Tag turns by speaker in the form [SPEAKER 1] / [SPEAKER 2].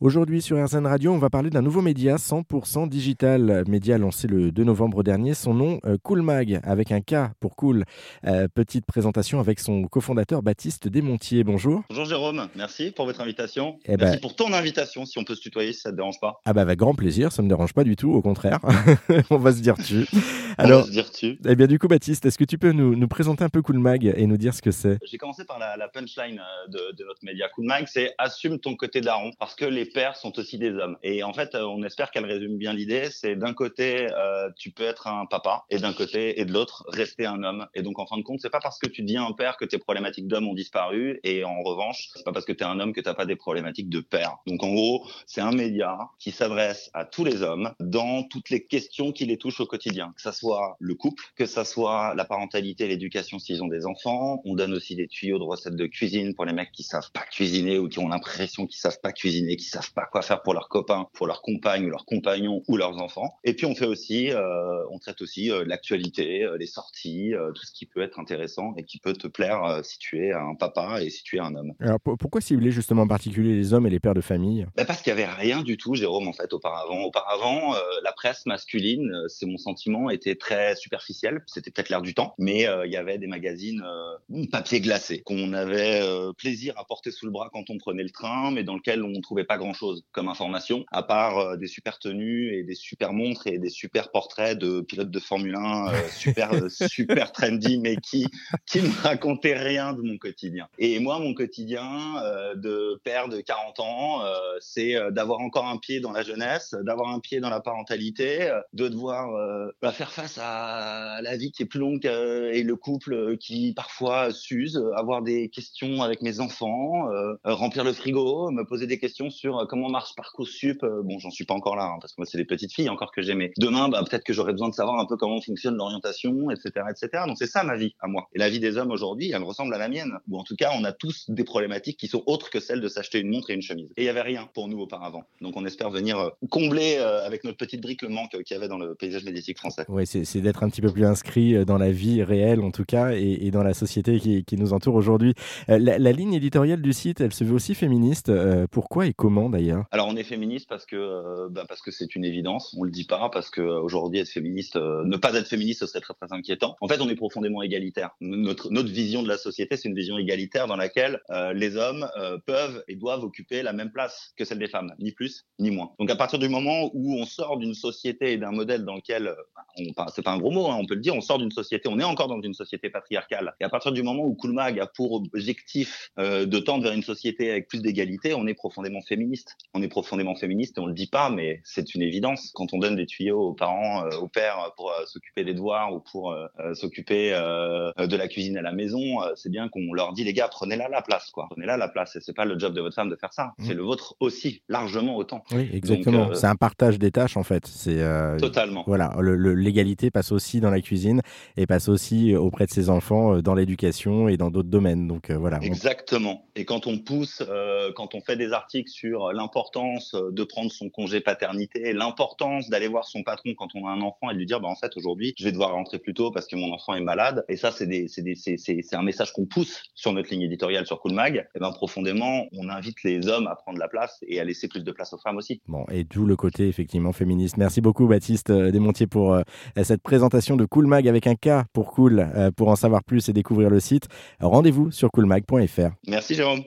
[SPEAKER 1] Aujourd'hui sur RZN Radio, on va parler d'un nouveau média 100% digital. Média lancé le 2 novembre dernier, son nom euh, Coolmag, avec un K pour cool. Euh, petite présentation avec son cofondateur Baptiste Desmontiers. Bonjour.
[SPEAKER 2] Bonjour Jérôme, merci pour votre invitation. Eh merci ben... pour ton invitation, si on peut se tutoyer, si ça ne te dérange pas.
[SPEAKER 1] Ah bah avec grand plaisir, ça ne me dérange pas du tout, au contraire. on va se dire tu.
[SPEAKER 2] Alors, on va se dire tu.
[SPEAKER 1] Eh bien du coup Baptiste, est-ce que tu peux nous, nous, présenter un peu Coolmag et nous dire ce que c'est?
[SPEAKER 2] J'ai commencé par la, la punchline euh, de, de, notre média Coolmag, c'est assume ton côté daron, parce que les pères sont aussi des hommes. Et en fait, euh, on espère qu'elle résume bien l'idée. C'est d'un côté, euh, tu peux être un papa, et d'un côté et de l'autre, rester un homme. Et donc, en fin de compte, c'est pas parce que tu deviens un père que tes problématiques d'homme ont disparu. Et en revanche, c'est pas parce que tu es un homme que t'as pas des problématiques de père. Donc, en gros, c'est un média qui s'adresse à tous les hommes dans toutes les questions qui les touchent au quotidien. Que ça soit le couple, que ça soit la parentalité, l'éducation s'ils ont des enfants. On donne aussi des tuyaux de recettes de cuisine pour les mecs qui savent pas cuisiner ou qui ont l'impression qu'ils savent pas cuisiner, qui savent pas quoi faire pour leurs copains, pour leurs compagnes, leurs compagnons ou leurs enfants. Et puis on fait aussi, euh, on traite aussi euh, l'actualité, euh, les sorties, tout ce qui peut être intéressant et qui peut te plaire si tu es un papa et si tu es un homme.
[SPEAKER 1] Alors pourquoi cibler justement en particulier les hommes et les pères de famille?
[SPEAKER 2] Bah Parce qu'il y avait rien du tout, Jérôme, en fait, auparavant. Auparavant, la presse masculine, c'est mon sentiment, était très superficielle. C'était peut-être l'air du temps, mais il y avait des magazines papier glacé qu'on avait plaisir à porter sous le bras quand on prenait le train, mais dans lequel on ne trouvait pas grand-chose comme information, à part euh, des super tenues et des super montres et des super portraits de pilotes de Formule 1 euh, super euh, super trendy, mais qui qui me racontaient rien de mon quotidien. Et moi, mon quotidien de père de 40 ans, c'est d'avoir encore un pied dans la jeunesse, d'avoir un pied dans la parentalité, de devoir bah, faire face à la vie qui est plus longue et le couple qui parfois s'use, avoir des questions avec mes enfants, remplir le frigo, me poser des questions sur comment marche Parcoursup, euh, bon, j'en suis pas encore là, hein, parce que moi, c'est des petites filles encore que j'aimais. Demain, bah, peut-être que j'aurais besoin de savoir un peu comment fonctionne l'orientation, etc., etc. Donc, c'est ça ma vie à moi. Et la vie des hommes aujourd'hui, elle ressemble à la mienne. Ou en tout cas, on a tous des problématiques qui sont autres que celles de s'acheter une montre et une chemise. Et il y avait rien pour nous auparavant. Donc, on espère venir euh, combler euh, avec notre petite brique le manque qu'il y avait dans le paysage médiatique français.
[SPEAKER 1] Oui, c'est d'être un petit peu plus inscrit dans la vie réelle, en tout cas, et, dans la société qui, nous entoure aujourd'hui. La, ligne éditoriale du site, elle se veut aussi féministe. pourquoi et comment d'ailleurs?
[SPEAKER 2] Alors, on est féministe parce que euh, bah parce que c'est une évidence. On le dit pas parce que euh, aujourd'hui être féministe, euh, ne pas être féministe, ce serait très très inquiétant. En fait, on est profondément égalitaire. Notre notre vision de la société, c'est une vision égalitaire dans laquelle les hommes peuvent et doivent occuper la même place que celle des femmes, ni plus ni moins. Donc à partir du moment où on sort d'une société et d'un modèle dans lequel, on, c'est pas un gros mot, hein, on peut le dire, on sort d'une société, on est encore dans une société patriarcale. Et à partir du moment où Coolmag a pour objectif de tendre vers une société avec plus d'égalité, on est profondément féministe. On est profondément féministe et on le dit pas, mais c'est une évidence. Quand on donne des tuyaux aux parents, euh, aux pères pour euh, s'occuper des devoirs ou pour euh, s'occuper de la cuisine à la maison, c'est bien qu'on leur dit les gars, prenez-la la place, quoi. Prenez-la la place. Et c'est pas le job de votre femme de faire ça. Mmh. C'est le vôtre aussi, largement autant.
[SPEAKER 1] Oui, exactement. c'est un partage des tâches en fait. C'est
[SPEAKER 2] totalement.
[SPEAKER 1] Voilà, l'égalité passe aussi dans la cuisine et passe aussi auprès de ses enfants dans l'éducation et dans d'autres domaines. Donc voilà.
[SPEAKER 2] Exactement. Et quand on pousse, quand on fait des articles sur l'importance de prendre son congé paternité, l'importance d'aller voir son patron quand on a un enfant et de lui dire, bah, en fait, aujourd'hui, je vais devoir rentrer plus tôt parce que mon enfant est malade. Et ça, c'est des, c'est des, c'est, c'est, un message qu'on pousse sur notre ligne éditoriale sur Coolmag. Et ben, profondément, on invite les hommes à prendre la place et à laisser plus de place aux femmes aussi.
[SPEAKER 1] Bon, et d'où le côté, effectivement, féministe. Merci beaucoup, Baptiste euh, Desmontiers, pour euh, cette présentation de Coolmag avec un K pour cool. Euh, pour en savoir plus et découvrir le site, rendez-vous sur coolmag.fr.
[SPEAKER 2] Merci, Jérôme.